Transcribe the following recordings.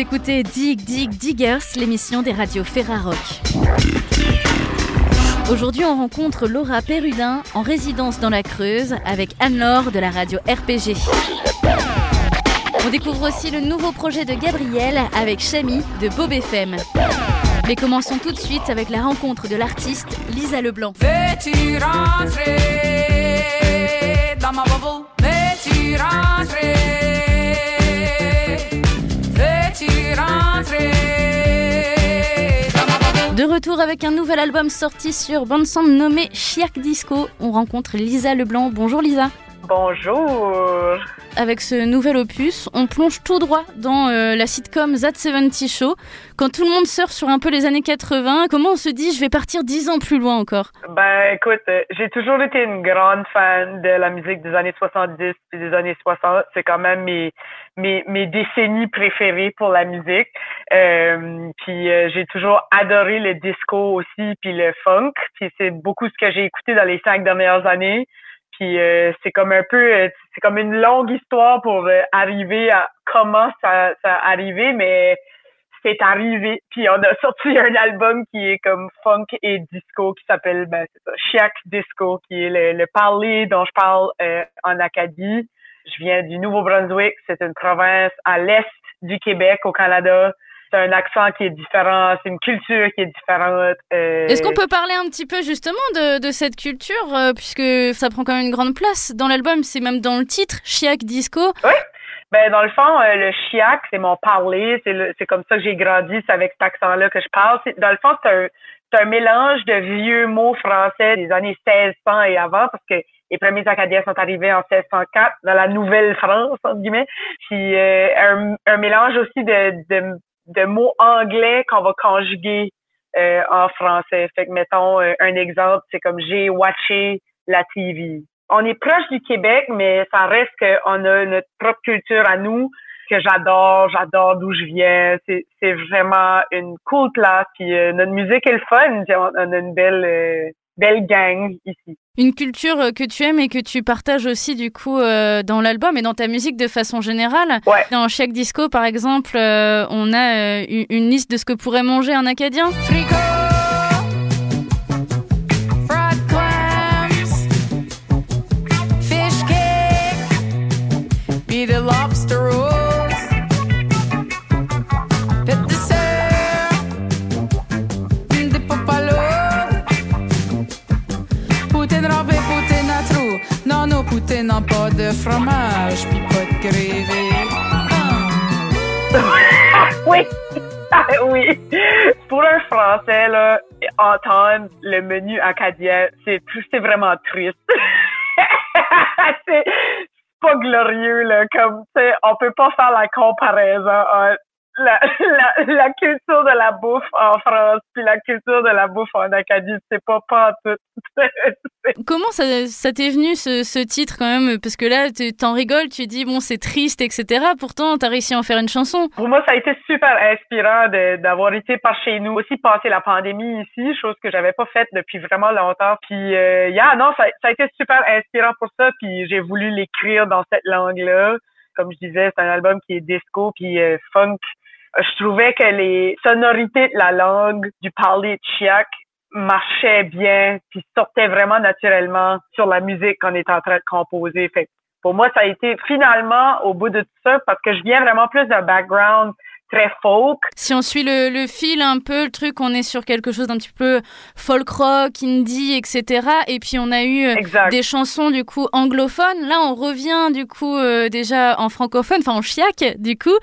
écoutez Dig Dig Diggers, l'émission des radios Ferrarock. Aujourd'hui, on rencontre Laura Perrudin en résidence dans la Creuse avec Anne-Laure de la radio RPG. On découvre aussi le nouveau projet de Gabriel avec Chami de Bob FM. Mais commençons tout de suite avec la rencontre de l'artiste Lisa Leblanc. Veux-tu rentrer dans ma? Retour avec un nouvel album sorti sur bande son nommé Chiac Disco, on rencontre Lisa Leblanc. Bonjour Lisa. Bonjour. Avec ce nouvel opus, on plonge tout droit dans euh, la sitcom That 70 Show. Quand tout le monde surfe sur un peu les années 80, comment on se dit je vais partir 10 ans plus loin encore? Ben écoute, euh, j'ai toujours été une grande fan de la musique des années 70 et des années 60. C'est quand même mes, mes, mes décennies préférées pour la musique. Euh, puis euh, j'ai toujours adoré le disco aussi, puis le funk. Puis c'est beaucoup ce que j'ai écouté dans les cinq dernières années. Puis euh, c'est comme un peu, euh, c'est comme une longue histoire pour euh, arriver à comment ça, ça arrivé, mais c'est arrivé. Puis on a sorti un album qui est comme funk et disco qui s'appelle ben, Chiac Disco, qui est le, le parler dont je parle euh, en Acadie. Je viens du Nouveau-Brunswick, c'est une province à l'est du Québec au Canada. C'est un accent qui est différent, c'est une culture qui est différente. euh, Est-ce qu'on peut parler un petit peu justement de, de cette culture, euh, puisque ça prend quand même une grande place dans l'album, c'est même dans le titre, Chiac Disco? Ben dans le fond, euh, le chiac, c'est mon parler, c'est le- c'est comme ça que j'ai grandi, c'est avec cet accent-là que je parle. C'est- Dans le fond, c'est un, c'est un mélange de vieux mots français des années 1600 et avant, parce que les premiers Acadiens sont arrivés en 1604 dans la Nouvelle-France, entre guillemets. Puis euh, un, un mélange aussi de, de, de mots anglais qu'on va conjuguer euh, en français. Fait que mettons euh, un exemple, c'est comme j'ai watché la TV on est proche du Québec, mais ça reste qu'on a notre propre culture à nous que j'adore, j'adore d'où je viens. C'est, vraiment une cool place. Puis euh, notre musique est le fun. On, on a une belle, euh, belle gang ici. Une culture euh, que tu aimes et que tu partages aussi du coup euh, dans l'album et dans ta musique de façon générale. Ouais. Dans Chiac Disco par exemple, euh, on a euh, une une liste de ce que pourrait manger un Acadien. Frigo, de fromage, puis pas de grévé. Ah. oui. oui. Pour un Français, là, entendre le menu acadien, c'est vraiment triste. c'est pas glorieux, là. Comme, tu sais, on peut pas faire la comparaison entre la, la, la culture de la bouffe en France puis la culture de la bouffe en Acadie. C'est pas pas tout. Comment ça, ça t'est venu ce, ce titre quand même? Parce que là, tu t'en rigoles, tu dis bon c'est triste, etc. Pourtant, t'as réussi à en faire une chanson. Pour moi, ça a été super inspirant de- d'avoir été par chez nous, aussi passer la pandémie ici, chose que j'avais pas faite depuis vraiment longtemps. Puis, euh, yeah, non, ça, ça a été super inspirant pour ça. Puis, j'ai voulu l'écrire dans cette langue-là. Comme je disais, c'est un album qui est disco puis euh, funk. Je trouvais que les sonorités de la langue du parler de Chiac marchaient bien, puis sortaient vraiment naturellement sur la musique qu'on est en train de composer. Fait pour moi, ça a été finalement au bout de tout ça parce que je viens vraiment plus d'un background très folk. Si on suit le, le fil un peu, le truc, on est sur quelque chose d'un petit peu folk rock, indie, etc. Et puis on a eu euh, Exact. des chansons du coup anglophones. Là, on revient du coup euh, déjà en francophone, enfin en chiac du coup,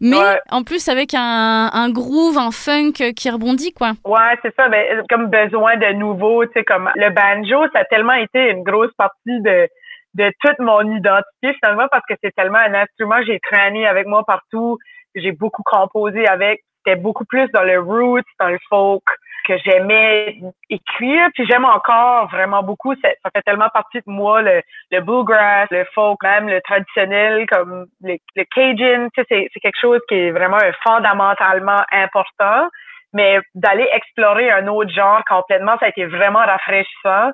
mais Ouais. en plus avec un, un groove, un funk qui rebondit quoi. Ouais, c'est ça. Ben, comme besoin de nouveau, tu sais, comme le banjo, ça a tellement été une grosse partie de de toute mon identité finalement parce que c'est tellement un instrument j'ai traîné avec moi partout, j'ai beaucoup composé avec. C'était beaucoup plus dans le roots, dans le folk que j'aimais écrire, puis j'aime encore vraiment beaucoup. Ça, fait tellement partie de moi le, le bluegrass, le folk, même le traditionnel comme le, cajun. Tu sais, c'est quelque chose qui est vraiment fondamentalement important mais d'aller explorer un autre genre complètement, ça a été vraiment rafraîchissant.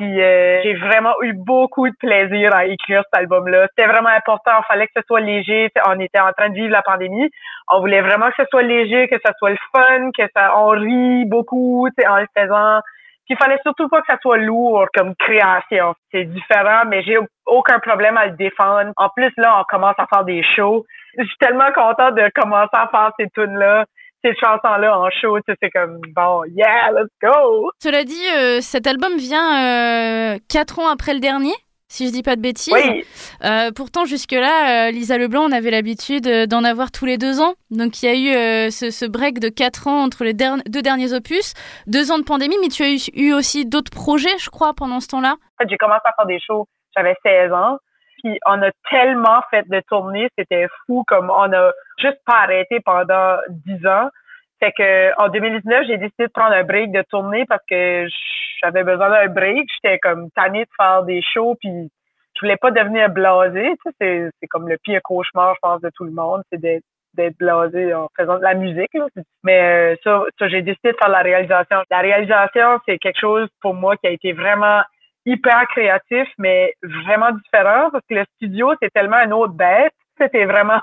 Euh, j'ai vraiment eu beaucoup de plaisir à écrire cet album-là. C'était vraiment important. Il fallait que ce soit léger. On était en train de vivre la pandémie. On voulait vraiment que ce soit léger, que ce soit le fun, que ça on rit beaucoup en le faisant. Puis il fallait surtout pas que ça soit lourd comme création. C'est différent, mais j'ai aucun problème à le défendre. En plus, là, on commence à faire des shows. Je suis tellement contente de commencer à faire ces tunes-là ces chansons-là en show, tu sais, c'est comme bon, yeah, let's go. Cela dit, euh, cet album vient euh, quatre ans après le dernier, si je dis pas de bêtises. Oui. Euh, pourtant, jusque-là, Lisa Leblanc, on avait l'habitude d'en avoir tous les deux ans. Donc, il y a eu ce, ce, break de quatre ans entre les deux derniers opus, deux ans de pandémie, mais tu as eu, eu aussi d'autres projets, je crois, pendant ce temps-là. En fait, j'ai commencé à faire des shows, j'avais 16 ans. Puis on a tellement fait de tournées, c'était fou, comme on a juste pas arrêté pendant 10 ans. Fait que en 2019, j'ai décidé de prendre un break de tournée parce que j'avais besoin d'un break. J'étais comme tannée de faire des shows, puis je voulais pas devenir blasé. Tu sais, c'est comme le pire cauchemar, je pense, de tout le monde, c'est d'être d'être blasé en faisant de la musique. Mais euh, ça, ça j'ai décidé de faire la réalisation. La réalisation, c'est quelque chose pour moi qui a été vraiment hyper créatif, mais vraiment différent parce que le studio, c'est tellement un autre bête. C'était vraiment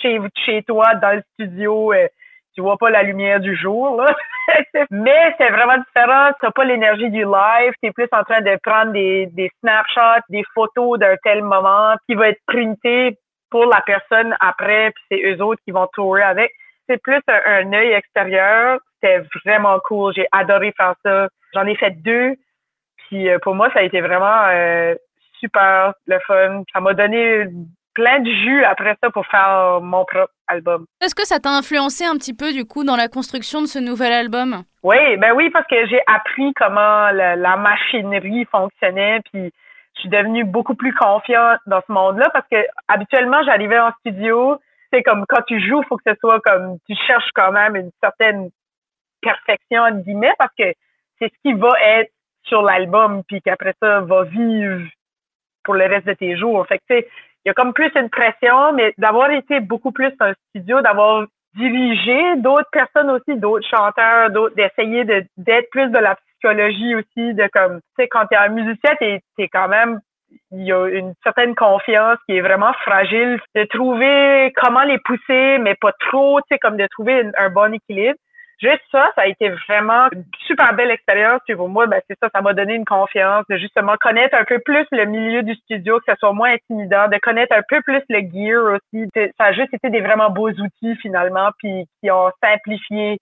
chez, chez toi, dans le studio. Euh, tu vois pas la lumière du jour. Mais c'est vraiment différent. T'as pas l'énergie du live. T'es plus en train de prendre des, des snapshots, des photos d'un tel moment qui va être printé pour la personne après, puis c'est eux autres qui vont tourer avec. C'est plus un, un œil extérieur. C'était vraiment cool. J'ai adoré faire ça. J'en ai fait deux. Puis euh, pour moi, ça a été vraiment euh, super le fun. Ça m'a donné plein de jus après ça pour faire mon propre album. Est-ce que ça t'a influencé un petit peu du coup dans la construction de ce nouvel album? Oui, ben oui, parce que j'ai appris comment la, la, machinerie fonctionnait, puis je suis devenue beaucoup plus confiante dans ce monde-là parce que habituellement j'arrivais en studio, c'est comme quand tu joues, il faut que ce soit comme tu cherches quand même une certaine perfection entre guillemets parce que c'est ce qui va être sur l'album puis qu'après ça va vivre pour le reste de tes jours. Fait que tu sais, il y a comme plus une pression, mais d'avoir été beaucoup plus dans le studio, d'avoir dirigé d'autres personnes aussi, d'autres chanteurs, d'autres, d'essayer de, d'être plus de la psychologie aussi, de comme, tu sais, quand t'es un musicien, t'es, t'es quand même, il y a une certaine confiance qui est vraiment fragile, de trouver comment les pousser, mais pas trop, tu sais, comme de trouver un bon équilibre juste ça, ça a été vraiment une super belle expérience. Puis pour moi, ben, c'est ça, ça m'a donné une confiance de justement connaître un peu plus le milieu du studio, que ça soit moins intimidant, de connaître un peu plus le gear aussi. Ça a juste été des vraiment beaux outils finalement, puis qui ont simplifié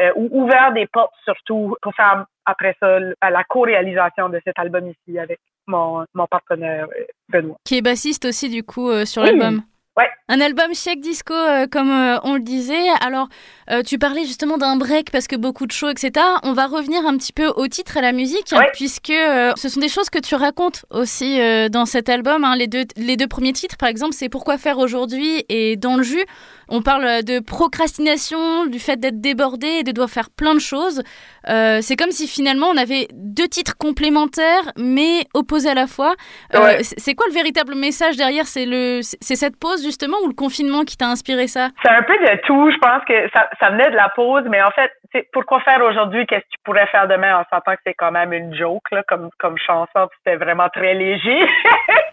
euh, ou ouvert des portes surtout pour faire après ça la co-réalisation de cet album ici avec mon, mon partenaire euh, Benoît. Qui est bassiste aussi du coup euh, sur oui. l'album. Ouais. Un album chic disco, euh, comme euh, on le disait. Alors, euh, tu parlais justement d'un break parce que beaucoup de shows, etc. On va revenir un petit peu au titre et à la musique, ouais. puisque ce sont des choses que tu racontes aussi dans cet album. Hein. Les, deux, les deux premiers titres, par exemple, c'est Pourquoi faire aujourd'hui et Dans le jus. On parle de procrastination, du fait d'être débordé et de devoir faire plein de choses. c'est comme si finalement on avait deux titres complémentaires mais opposés à la fois. Ouais. c'est quoi le véritable message derrière? C'est le, c'est cette pause justement ou le confinement qui t'a inspiré ça? C'est un peu de tout. Je pense que ça, ça venait de la pause, mais en fait, pourquoi faire aujourd'hui? Qu'est-ce que tu pourrais faire demain? En sentant que c'est quand même une joke, là, comme, comme chanson, c'était vraiment très léger.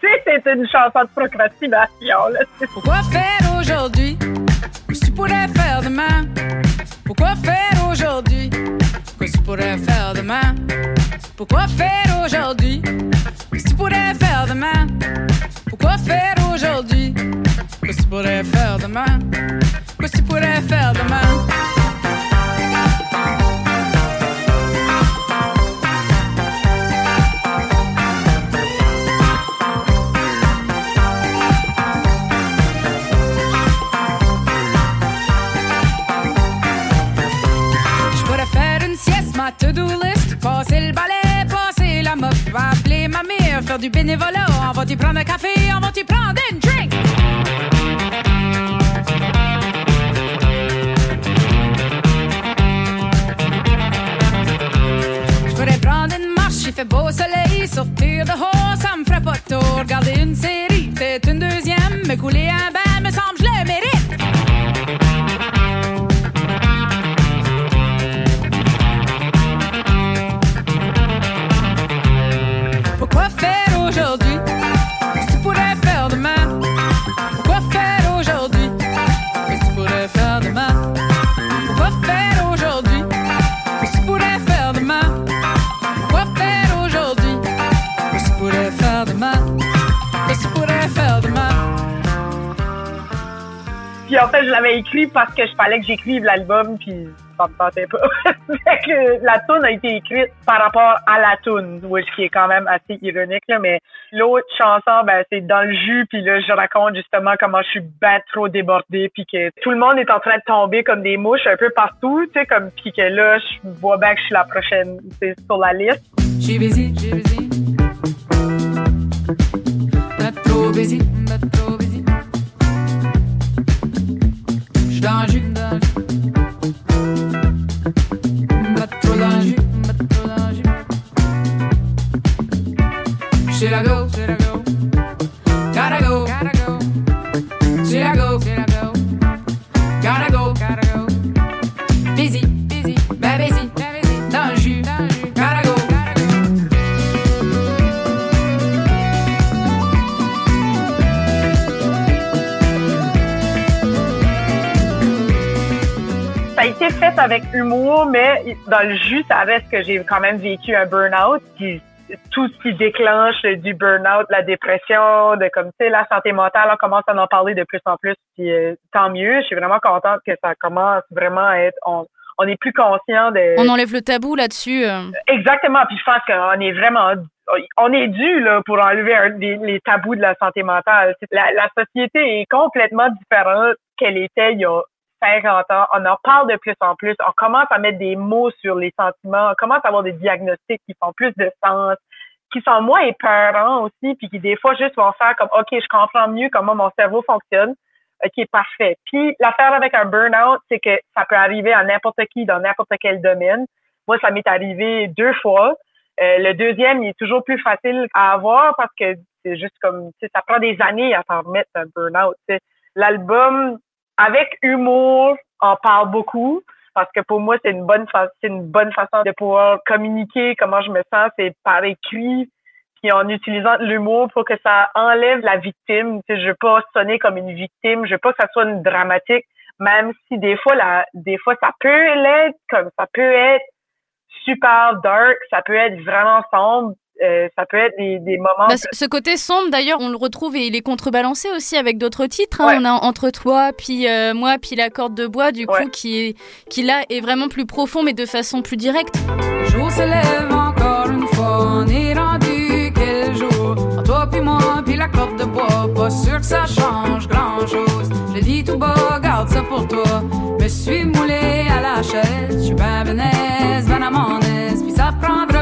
c'est une chanson de procrastination, là. Pourquoi faire aujourd'hui? Pourrais faire demain? Pourquoi faire aujourd'hui? Qu'est-ce que tu pourrais faire demain? Pourquoi faire aujourd'hui? Qu'est-ce que tu pourrais faire demain? Pourquoi faire aujourd'hui? Qu'est-ce que tu pourrais faire demain? Qu'est-ce que tu pourrais faire demain? Faire du bénévolat, on va t'y prendre un café, on va t'y prendre une drink. Je pourrais prendre une marche, il fait beau soleil, sortir dehors, ça me ferait pas tour, regarder une série, peut-être une deuxième, me couler un en fait, je l'avais écrit parce que je fallait que j'écrive l'album, puis ça me tentait pas. que la tune a été écrite par rapport à la tune, ce qui est quand même assez ironique, là, mais l'autre chanson, ben, c'est dans le jus, puis là, je raconte justement comment je suis ben trop débordée, puis que tout le monde est en train de tomber comme des mouches un peu partout, tu sais, comme, puis que là, je vois bien que je suis la prochaine, c'est sur la liste. J'ai busy, j'ai busy. trop busy, trop dans le jus, ça reste que j'ai quand même vécu un burn-out, puis tout ce qui déclenche du burn-out, la dépression, de comme tu sais la santé mentale, on commence à en parler de plus en plus, puis euh, tant mieux. Je suis vraiment contente que ça commence vraiment à être on, on est plus conscient de On enlève le tabou là-dessus. euh. exactement. Puis je pense qu'on est vraiment on est dû là pour enlever un- les, les tabous de la santé mentale. La société est complètement différente qu'elle était il y a 50 ans. On en parle de plus en plus. On commence à mettre des mots sur les sentiments. On commence à avoir des diagnostics qui font plus de sens, qui sont moins épeurants aussi, puis qui des fois juste vont faire comme OK, je comprends mieux comment mon cerveau fonctionne. OK, parfait. Puis l'affaire avec un burn-out, c'est que ça peut arriver à n'importe qui dans n'importe quel domaine. Moi, ça m'est arrivé deux fois. Euh, le deuxième, il est toujours plus facile à avoir parce que c'est juste comme, ça prend des années à s'en remettre un burn-out. L'album, avec humour, en parle beaucoup parce que pour moi, c'est une bonne c'est une bonne façon de pouvoir communiquer comment je me sens, c'est par écrit puis en utilisant l'humour pour que ça enlève la victime. Tu sais, je veux pas sonner comme une victime, je veux pas que ça soit une dramatique, même si des fois la, des fois ça peut l'être, comme ça peut être super dark, ça peut être vraiment sombre, euh, ça peut être des, des moments. Bah, ce- ce côté sombre, d'ailleurs, on le retrouve et il est contrebalancé aussi avec d'autres titres. hein. Ouais. On a Entre toi, puis euh, moi, puis La corde de bois, du coup, Ouais. qui, est, qui là est vraiment plus profond, mais de façon plus directe. Le jour se lève encore une fois, on est rendu quel jour? Toi puis moi, puis la corde de bois, pas sûr que ça change grand chose. Je dis tout bas, garde ça pour toi. Me suis moulé à la chaise, je suis ben benaise, ben à mon aise, puis ça prendra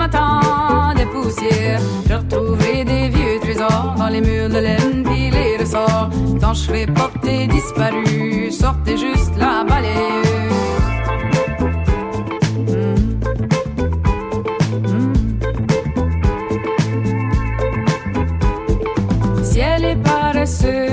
puis les matins de poussière. Je retrouverai des vieux trésors dans les murs de laine puis les ressorts. Quand je serai porté disparu, sortez juste la balayeuse. Ciel est paresseux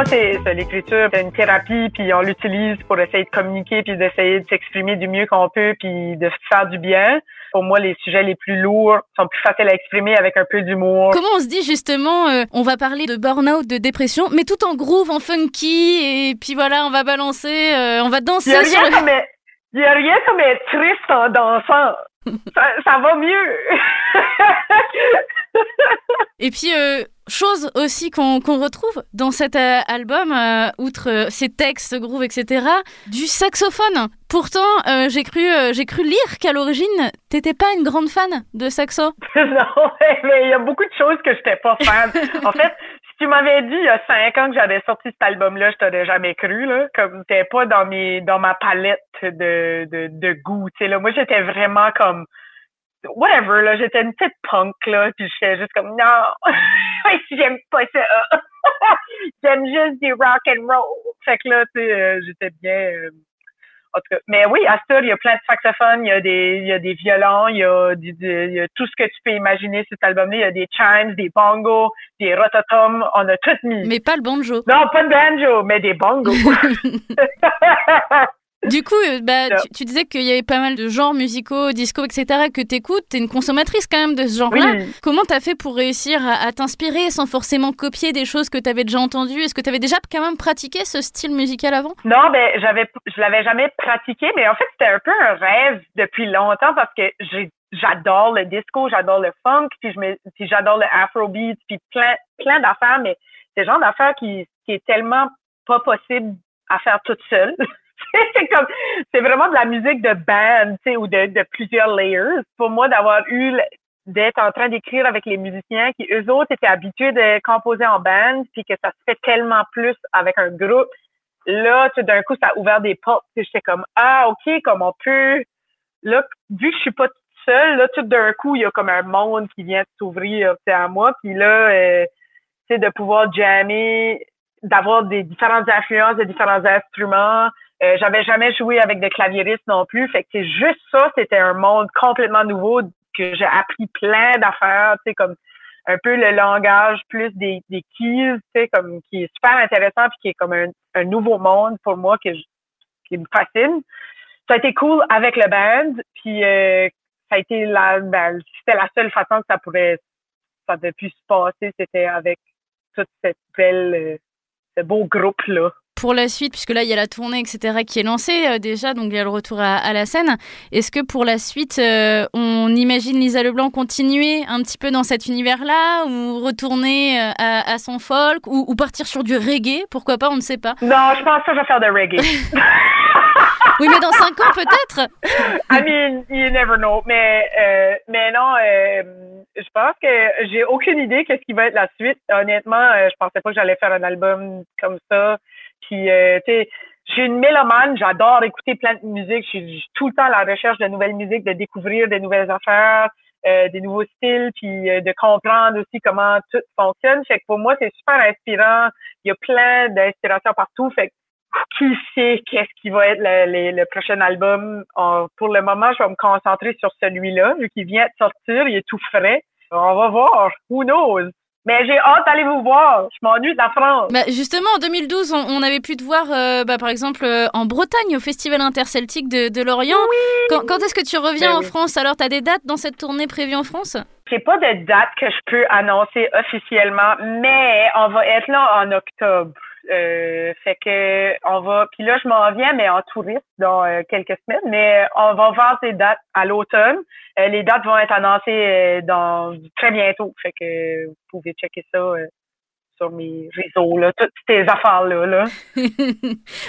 moi, c'est l'écriture, c'est une thérapie, puis on l'utilise pour essayer de communiquer, puis d'essayer de s'exprimer du mieux qu'on peut, puis de faire du bien. Pour moi, les sujets les plus lourds sont plus faciles à exprimer avec un peu d'humour. Comment on se dit justement, euh, on va parler de burn-out, de dépression, mais tout en groove, en funky, et puis voilà, on va balancer, euh, on va Il danser y a sur rien le... comme être, il y a rien comme être triste en dansant. Ça, ça va mieux. Et puis, euh, chose aussi qu'on retrouve dans cet euh, album, euh, outre ces textes, groove, etc., du saxophone. Pourtant, j'ai cru, j'ai cru lire qu'à l'origine, t'étais pas une grande fan de saxo. non, mais il y a beaucoup de choses que j'étais pas fan. En fait, si tu m'avais dit il y a cinq ans que j'avais sorti cet album-là, je t'aurais jamais cru, là. Comme t'es pas dans mes dans ma palette de, de, de goût. Là. Moi, j'étais vraiment comme whatever, là. J'étais une petite punk, là, puis j'étais juste comme non, j'aime pas ça. j'aime juste du rock and roll. Fait que là, tu sais, euh, j'étais bien. euh, En tout cas, mais oui, Astor, il y a plein de saxophones, il y a des, il y a des violons, il y a, du, il y a tout ce que tu peux imaginer sur cet album-là. Il y a des chimes, des bongos, des rototoms, on a tout mis. Mais pas le banjo. Non, pas de banjo, mais des bongos. Du coup, euh, bah, tu, disais qu'il y avait pas mal de genres musicaux, disco, etc. que t'écoutes. T'es une consommatrice quand même de ce genre-là. Oui. Comment t'as fait pour réussir à, à t'inspirer sans forcément copier des choses que t'avais déjà entendues? Est-ce que t'avais déjà quand même pratiqué ce style musical avant? Non, ben j'avais, je l'avais jamais pratiqué, mais en fait c'était un peu un rêve depuis longtemps parce que j'ai j'adore le disco, j'adore le funk, puis je me, puis j'adore le afrobeat, puis plein plein d'affaires, mais c'est le genre d'affaires qui, qui est tellement pas possible à faire toute seule. c'est comme c'est vraiment de la musique de band, tu sais, ou de, de plusieurs layers. Pour moi, d'avoir eu d'être en train d'écrire avec les musiciens qui eux autres étaient habitués de composer en band, puis que ça se fait tellement plus avec un groupe. Là, tout d'un coup, ça a ouvert des portes. Puis j'étais comme ah ok, comme on peut. Là, vu que je suis pas toute seule, là, tout d'un coup, il y a comme un monde qui vient s'ouvrir à moi. Puis là, euh, tu sais, de pouvoir jammer, d'avoir des différentes influences de différents instruments. Euh, j'avais jamais joué avec des claviéristes non plus. Fait que c'est juste ça, c'était un monde complètement nouveau que j'ai appris plein d'affaires, tu sais, comme un peu le langage plus des, des keys, tu sais, comme qui est super intéressant puis qui est comme un, un nouveau monde pour moi que qui me fascine. Ça a été cool avec le band, puis euh, ça a été la, ben, c'était la seule façon que ça pourrait, ça devait pu se passer, c'était avec toute cette belle, euh, ce beau groupe là pour la suite, puisque là, il y a la tournée, etc., qui est lancée euh, déjà, donc il y a le retour à, à la scène. Est-ce que pour la suite, euh, on imagine Lisa Leblanc continuer un petit peu dans cet univers-là, ou retourner euh, à, à, son folk, ou, ou, partir sur du reggae? Pourquoi pas, on ne sait pas. Non, je pense que je vais faire de reggae. oui, mais dans cinq ans, peut-être I mean, you never know. Mais, mais non, je pense que j'ai aucune idée qu'est-ce qui va être la suite. Honnêtement, je pensais pas que j'allais faire un album comme ça. Puis, euh, tu sais, je suis une mélomane, j'adore écouter plein de musique. Je suis tout le temps à la recherche de nouvelles musiques, de découvrir de nouvelles affaires, euh, des nouveaux styles, puis euh, de comprendre aussi comment tout fonctionne. Fait que pour moi, c'est super inspirant. Il y a plein d'inspirations partout. Fait que qui sait qu'est-ce qui va être le, prochain album? pour le moment, je vais me concentrer sur celui-là, vu qu'il vient de sortir, il est tout frais. On va voir. Who knows? Mais j'ai hâte d'aller vous voir. Je m'ennuie de la France. Bah justement, en 2012, on, on, avait pu te voir, euh, bah, par exemple, euh, en Bretagne, au Festival interceltique de, de Lorient. Oui. Quand, quand est-ce que tu reviens ben en oui. France? Alors, tu as des dates dans cette tournée prévue en France? J'ai pas de date que je peux annoncer officiellement, mais on va être là en octobre. Euh, fait que on va puis là je m'en viens mais en touriste dans euh, quelques semaines. Mais on va voir ces dates à l'automne. Euh, les dates vont être annoncées euh, dans très bientôt. Fait que vous pouvez checker ça euh, sur mes réseaux, là, toutes ces affaires-là. Là.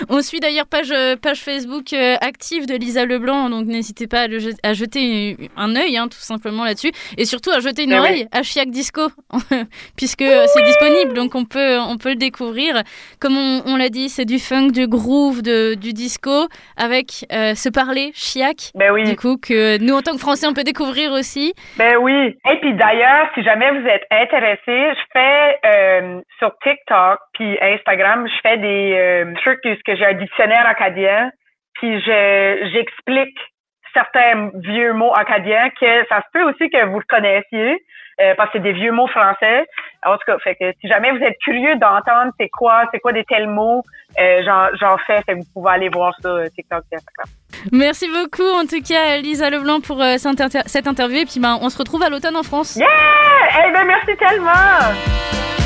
On suit d'ailleurs page, page Facebook euh, active de Lisa Leblanc, donc n'hésitez pas à, le, à, jeter un œil, hein, tout simplement là-dessus, et surtout à jeter une Mais oreille oui. à Chiac Disco, puisque oui. c'est disponible, donc on peut, on peut le découvrir. Comme on, on l'a dit, c'est du funk, du groove, de, du disco, avec euh, ce parler Chiac, ben oui. du coup, que nous, en tant que Français, on peut découvrir aussi. Ben oui. Et puis d'ailleurs, si jamais vous êtes intéressé, je fais... Euh, sur TikTok puis Instagram, je fais des euh, trucs que j'ai un dictionnaire acadien, puis je j'explique certains vieux mots acadiens que ça se peut aussi que vous le connaissiez euh, parce que c'est des vieux mots français. En tout cas, fait que si jamais vous êtes curieux d'entendre c'est quoi, c'est quoi des tels mots, euh, j'en fais, fait que vous pouvez aller voir ça euh, TikTok et Instagram. Merci beaucoup en tout cas Lisa Leblanc pour cette, inter cette interview et puis ben on se retrouve à l'automne en France. Yeah! Eh ben merci tellement.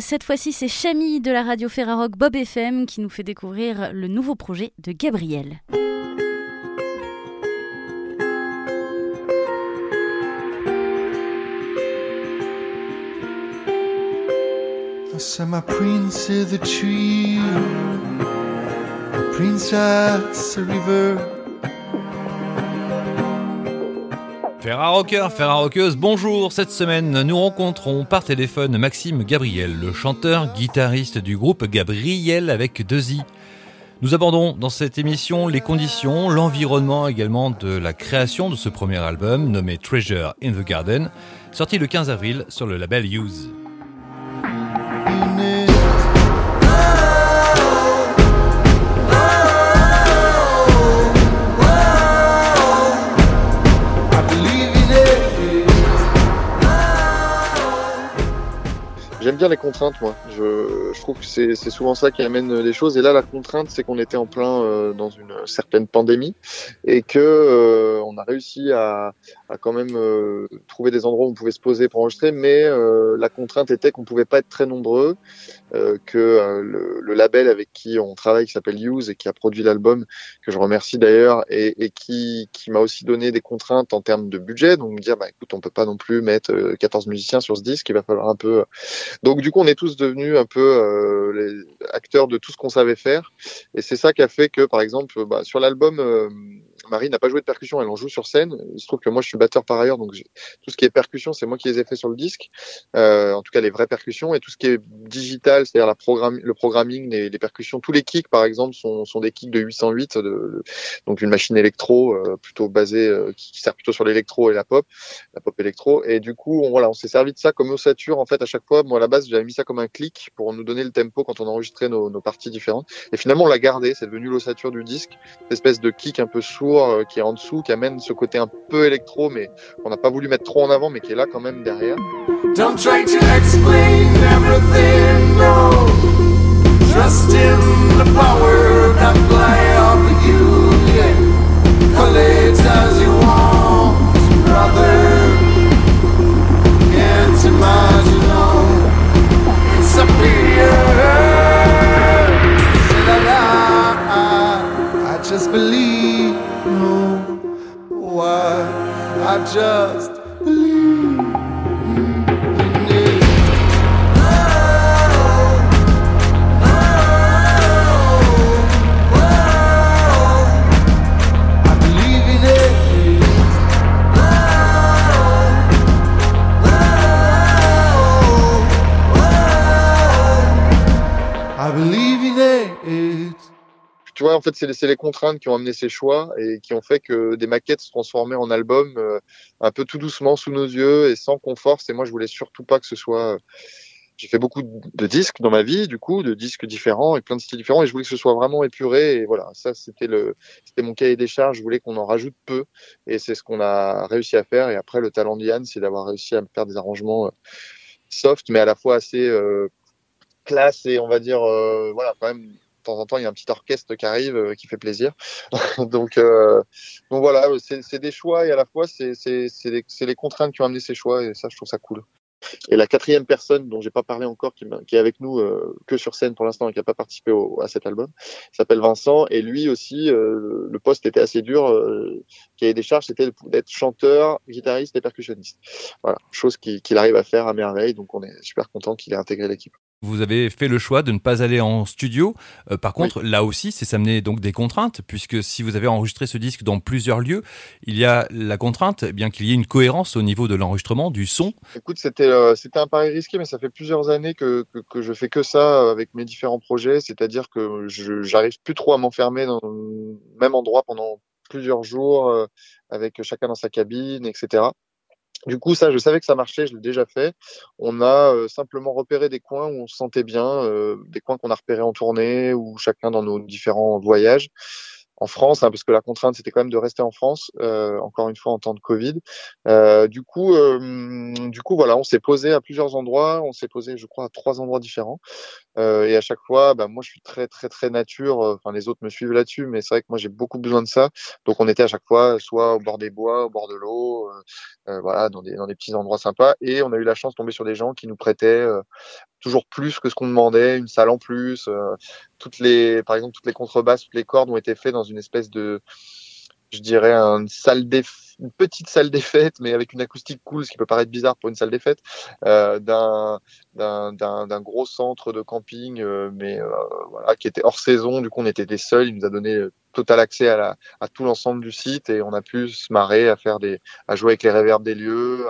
Cette fois-ci, c'est Chami de la radio Ferrarock Bob FM qui nous fait découvrir le nouveau projet de Gabriel. prince the tree, princess river. Ferrarocker, Ferrarockeuse, bonjour. Cette semaine, nous rencontrons par téléphone Maxime Gabriel, le chanteur guitariste du groupe Gabriel avec deux. Nous abordons dans cette émission les conditions, l'environnement également de la création de ce premier album nommé Treasure in the Garden, sorti le 15 avril sur le label Use. J'aime bien les contraintes, moi. Je, trouve que c'est souvent ça qui amène les choses. Et là, la contrainte, c'est qu'on était en plein euh, dans une certaine pandémie et que euh, on a réussi à, à quand même euh, trouver des endroits où on pouvait se poser pour enregistrer, mais la contrainte était qu'on pouvait pas être très nombreux, que le, le, label avec qui on travaille, qui s'appelle Use et qui a produit l'album, que je remercie d'ailleurs, et, et, qui, qui m'a aussi donné des contraintes en termes de budget. Donc dire, bah écoute, on peut pas non plus mettre 14 musiciens sur ce disque, il va falloir un peu donc du coup, on est tous devenus un peu euh, les acteurs de tout ce qu'on savait faire. Et c'est ça qui a fait que, par exemple, bah, sur l'album, euh, Marie n'a pas joué de percussion, elle en joue sur scène. Il se trouve que moi, je suis batteur par ailleurs, donc tout ce qui est percussion, c'est moi qui les ai fait sur le disque. Euh, en tout cas, les vraies percussions et tout ce qui est digital, c'est-à-dire le programming, les, percussions, tous les kicks, par exemple, sont, des kicks de 808, de, donc une machine électro euh, plutôt basée, euh, qui, sert plutôt sur l'électro et la pop, la pop électro. Et du coup, on, voilà, on s'est servi de ça comme ossature en fait à chaque fois. Moi, à la base, j'avais mis ça comme un clic pour nous donner le tempo quand on enregistrait nos, parties différentes. Et finalement, on l'a gardé. C'est devenu l'ossature du disque, espèce de kick un peu sourd euh, qui est en dessous, qui amène ce côté un peu électro, mais qu'on n'a pas voulu mettre trop en avant, mais qui est là quand même derrière. Don't try to explain everything, no. Trust in the power that fly off you, yeah. Collect as you want, brother. Can't imagine, no. It's superior. I just believe, why I just fait, c'est les, contraintes qui ont amené ces choix et qui ont fait que des maquettes se transformaient en albums euh, un peu tout doucement sous nos yeux et sans confort. Et moi, je voulais surtout pas que ce soit. Euh, j'ai fait beaucoup de disques dans ma vie, du coup, de disques différents et plein de styles différents, et je voulais que ce soit vraiment épuré. Et voilà, ça, c'était le, c'était mon cahier des charges. Je voulais qu'on en rajoute peu, et c'est ce qu'on a réussi à faire. Et après, le talent d'Yann, c'est d'avoir réussi à faire des arrangements euh, soft, mais à la fois assez classe et on va dire, voilà, quand même temps en temps, il y a un petit orchestre qui arrive, euh, qui fait plaisir. donc, euh, donc voilà, c'est des choix et à la fois, c'est les, les contraintes qui ont amené ces choix et ça, je trouve ça cool. Et la quatrième personne dont j'ai pas parlé encore, qui, qui est avec nous euh, que sur scène pour l'instant et qui a pas participé au, à cet album, s'appelle Vincent. Et lui aussi, euh, le poste était assez dur. Euh, qui avait des charges, c'était d'être chanteur, guitariste et percussionniste. Voilà, chose qu'il arrive à faire à merveille. Donc on est super content qu'il ait intégré l'équipe. Vous avez fait le choix de ne pas aller en studio. Euh, par contre, là aussi, c'est s'amener donc des contraintes, puisque si vous avez enregistré ce disque dans plusieurs lieux, il y a la contrainte, eh bien qu'il y ait une cohérence au niveau de l'enregistrement, du son. Écoute, c'était euh, c'était un pari risqué, mais ça fait plusieurs années que, que, que je fais que ça avec mes différents projets, c'est-à-dire que j'arrive plus trop à m'enfermer dans le même endroit pendant plusieurs jours, euh, avec chacun dans sa cabine, etc. Du coup, ça, je savais que ça marchait, je l'ai déjà fait. On a euh, simplement repéré des coins où on se sentait bien, euh, des coins qu'on a repérés en tournée ou chacun dans nos différents voyages en France, hein, parce que la contrainte c'était quand même de rester en France, euh, encore une fois en temps de Covid. du coup, du coup voilà, on s'est posé à plusieurs endroits, on s'est posé, je crois, à trois endroits différents. Et à chaque fois, bah, moi, je suis très, très, très nature. Enfin, les autres me suivent là-dessus, mais c'est vrai que moi, j'ai beaucoup besoin de ça. Donc, on était à chaque fois soit au bord des bois, au bord de l'eau, voilà, dans des, dans des petits endroits sympas. Et on a eu la chance de tomber sur des gens qui nous prêtaient toujours plus que ce qu'on demandait, une salle en plus. toutes les, par exemple, toutes les contrebasses, toutes les cordes ont été faites dans une espèce de je dirais, une salle une petite salle des fêtes, mais avec une acoustique cool, ce qui peut paraître bizarre pour une salle des fêtes, euh, d'un, d'un, gros centre de camping, euh, mais euh, voilà, qui était hors saison. Du coup, on était des seuls. Il nous a donné total accès à, la, à tout l'ensemble du site et on a pu se marrer à faire des, à jouer avec les réverbes des lieux,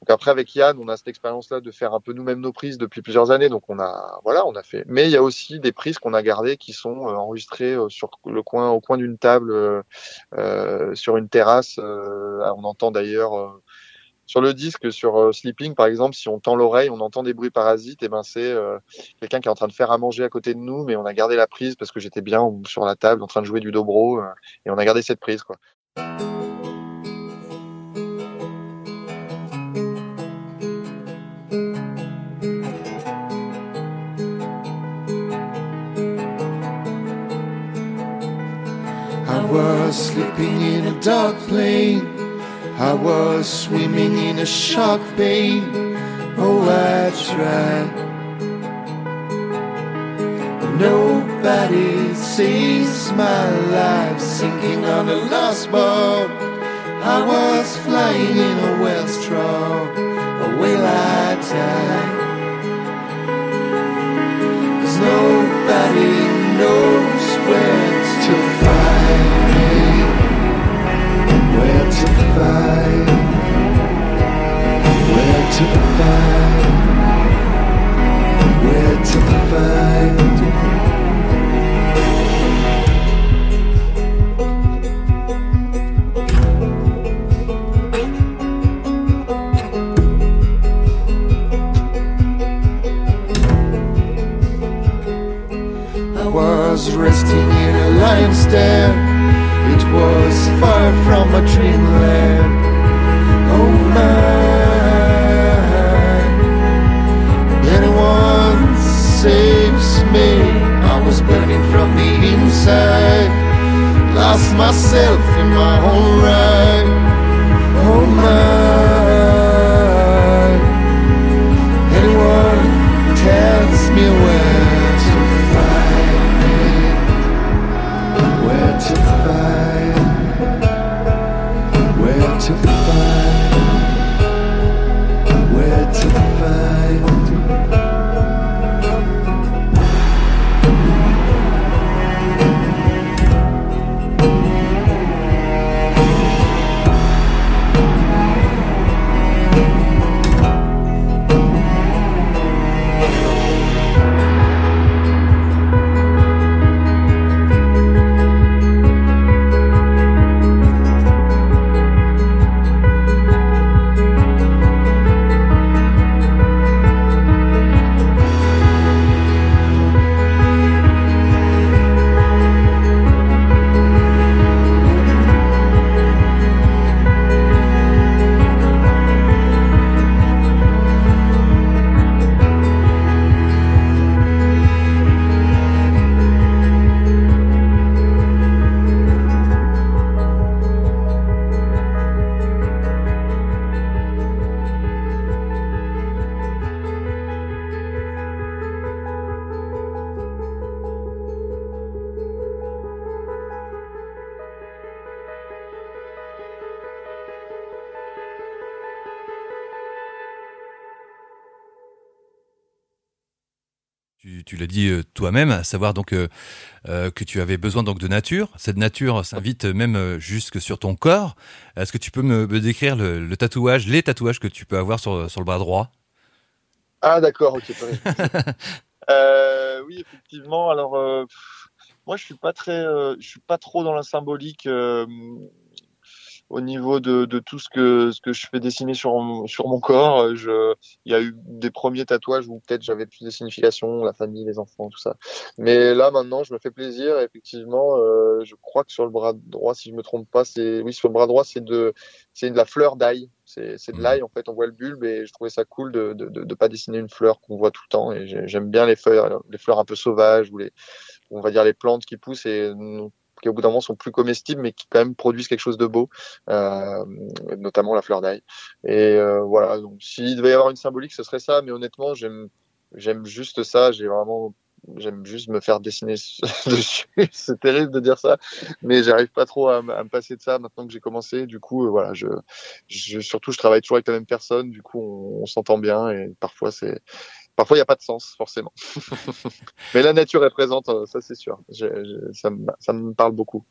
donc après avec Yann, on a cette expérience-là de faire un peu nous-mêmes nos prises depuis plusieurs années. Donc on a, voilà, on a fait. Mais il y a aussi des prises qu'on a gardées qui sont euh, enregistrées euh, sur le coin, au coin d'une table, euh, sur une terrasse. on entend d'ailleurs sur le disque, sur Sleeping par exemple, si on tend l'oreille, on entend des bruits parasites. Et ben c'est quelqu'un qui est en train de faire à manger à côté de nous, mais on a gardé la prise parce que j'étais bien sur la table en train de jouer du dobro et on a gardé cette prise quoi. Was sleeping in a dark plane. I was swimming in a shark bane. Oh, I tried. Nobody sees my life sinking on a lost boat. I was flying in a whale straw. Or will I die? Cause nobody to find, where to find, where to find. I was resting in a lion's den was far from a dreamland. Oh my, anyone saves me. I was burning from the inside, lost myself in my own right. Oh my, anyone tells me where toi-même, à savoir donc euh, euh, que tu avais besoin donc de nature. Cette nature s'invite même jusque sur ton corps. Est-ce que tu peux me, décrire le, tatouage, les tatouages que tu peux avoir sur, sur le bras droit? Ah d'accord, ok. oui, effectivement. Alors moi, je suis pas très, je suis pas trop dans la symbolique au niveau de, de tout ce que ce que je fais dessiner sur sur mon corps. Je, il y a eu des premiers tatouages où peut-être j'avais plus de signification, la famille, les enfants, tout ça. Mais là maintenant, je me fais plaisir. effectivement, euh, je crois que sur le bras droit, si je me trompe pas, c'est oui sur le bras droit, c'est de c'est de la fleur d'ail. C'est de mmh. l'ail en fait. On voit le bulbe et je trouvais ça cool de de, de, de pas dessiner une fleur qu'on voit tout le temps. Et j'aime bien les fleurs les fleurs un peu sauvages ou les on va dire les plantes qui poussent et qui au bout d'un moment sont plus comestibles, mais qui quand même produisent quelque chose de beau, euh, notamment la fleur d'ail. Et euh, voilà, donc s'il devait y avoir une symbolique, ce serait ça. Mais honnêtement, j'aime j'aime juste ça. J'ai vraiment j'aime juste me faire dessiner dessus. c'est terrible de dire ça, mais j'arrive pas trop à, me passer de ça maintenant que j'ai commencé. Du coup, euh, voilà, je, je, surtout je travaille toujours avec la même personne. Du coup, on, on s'entend bien et parfois c'est Parfois, il n'y a pas de sens, forcément. Mais la nature est présente, euh, ça c'est sûr. ça, me, parle beaucoup.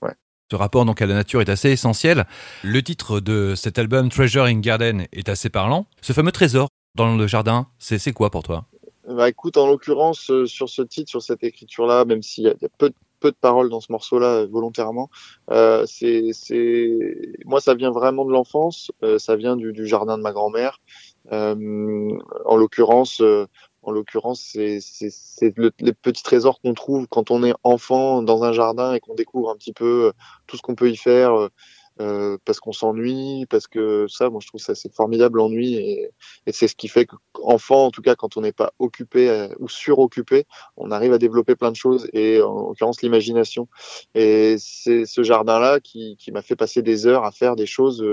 Ce rapport donc à la nature est assez essentiel. Le titre de cet album Treasure in Garden est assez parlant. Ce fameux trésor dans le jardin, c'est quoi pour toi? Bah, écoute, en l'occurrence, euh, sur ce titre, sur cette écriture-là, même s'il y, a peu de peu de paroles dans ce morceau-là volontairement. Euh, c'est, moi, ça vient vraiment de l'enfance. ça vient du, du, jardin de ma grand-mère. Euh, en l'occurrence, en l'occurrence, c'est le, les petits trésors qu'on trouve quand on est enfant dans un jardin et qu'on découvre un petit peu euh, tout ce qu'on peut y faire euh, euh, parce qu'on s'ennuie, parce que ça, moi je trouve ça c'est formidable l'ennui et, c'est ce qui fait qu'enfant, en tout cas quand on n'est pas occupé ou suroccupé, on arrive à développer plein de choses et en l'occurrence l'imagination. Et c'est ce jardin-là qui m'a fait passer des heures à faire des choses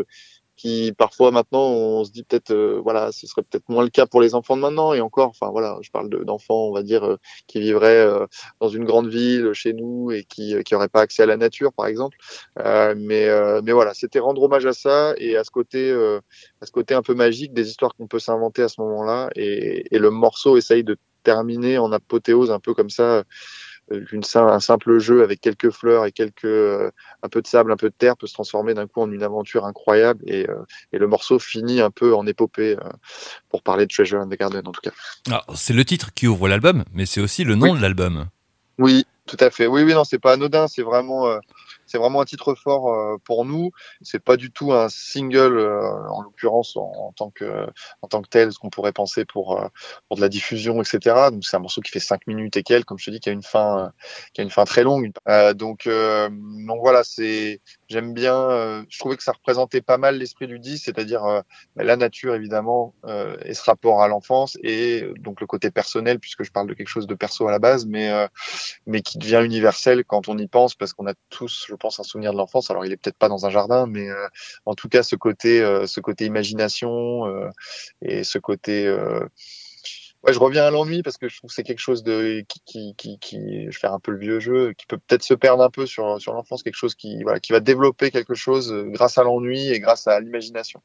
qui parfois maintenant on se dit peut-être euh, voilà ce serait peut-être moins le cas pour les enfants de maintenant. Et encore enfin voilà je parle d'enfants on va dire euh, qui vivraient euh, dans une grande ville chez nous et qui qui auraient pas accès à la nature par exemple. Mais mais voilà c'était rendre hommage à ça et à ce côté à ce côté un peu magique des histoires qu'on peut s'inventer à ce moment-là. Et, et le morceau essaye de terminer en apothéose un peu comme ça un simple jeu avec quelques fleurs et quelques euh, un peu de sable, un peu de terre peut se transformer d'un coup en une aventure incroyable et, euh, et le morceau finit un peu en épopée euh, pour parler de Treasure in the Garden en tout cas. C'est le titre qui ouvre l'album, mais c'est aussi le nom de l'album. Oui, tout à fait. Oui, oui, non, c'est pas anodin, c'est vraiment c'est vraiment un titre fort euh, pour nous. C'est pas du tout un single euh, en l'occurrence en, tant que en tant que tel, ce qu'on pourrait penser pour euh, pour de la diffusion, etc. Donc c'est un morceau qui fait cinq minutes et quelques, comme je te dis, qui a une fin qui a une fin très longue. donc donc voilà, c'est j'aime bien. je trouvais que ça représentait pas mal l'esprit du disque, c'est-à-dire bah, la nature évidemment et ce rapport à l'enfance et donc le côté personnel puisque je parle de quelque chose de perso à la base, mais mais qui devient universel quand on y pense parce qu'on a tous je pense, un souvenir de l'enfance. Alors, il est peut-être pas dans un jardin, mais euh, en tout cas, ce côté, euh, ce côté imagination euh, et ce côté ouais, je reviens à l'ennui parce que je trouve que c'est quelque chose de qui, qui, qui, qui, je faire un peu le vieux jeu, qui peut peut-être se perdre un peu sur sur l'enfance, quelque chose qui voilà, qui va développer quelque chose grâce à l'ennui et grâce à l'imagination.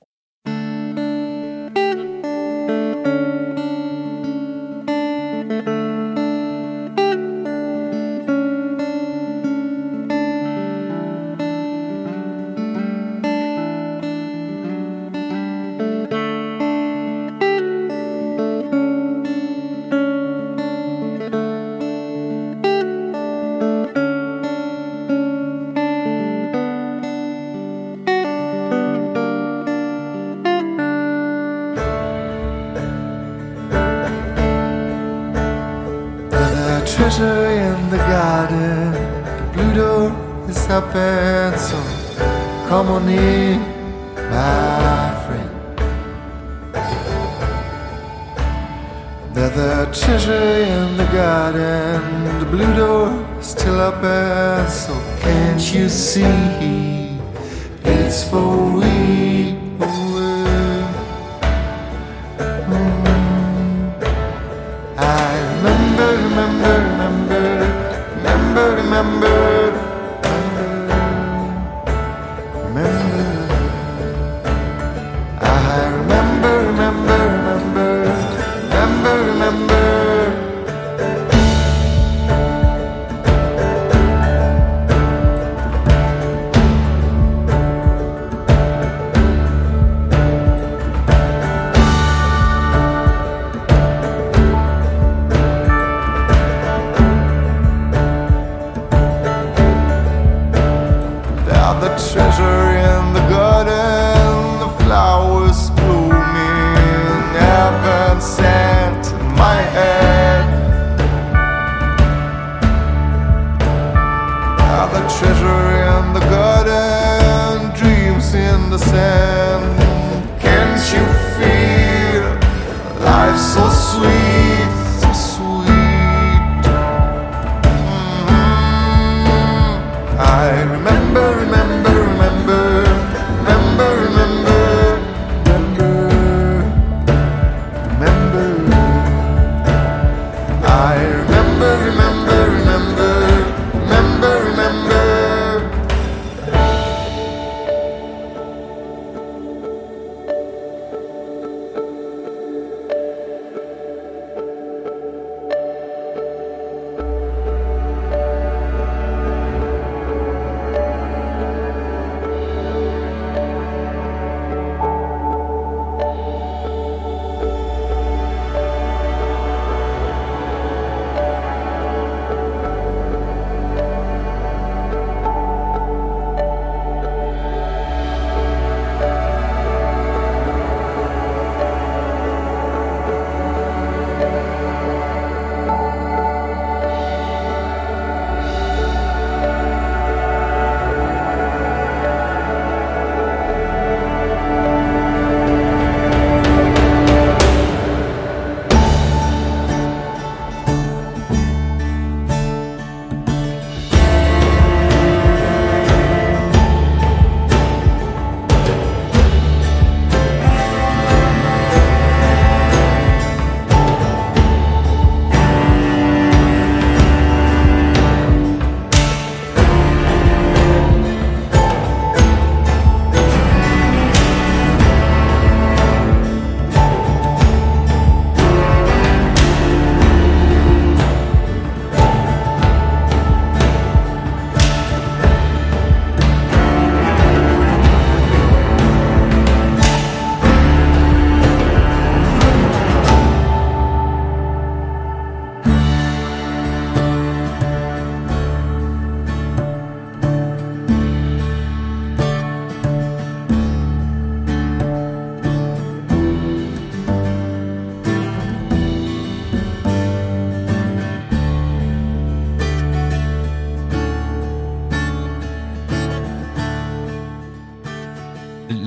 So can't you see it's for we? Mm. I remember, remember, remember, remember, remember.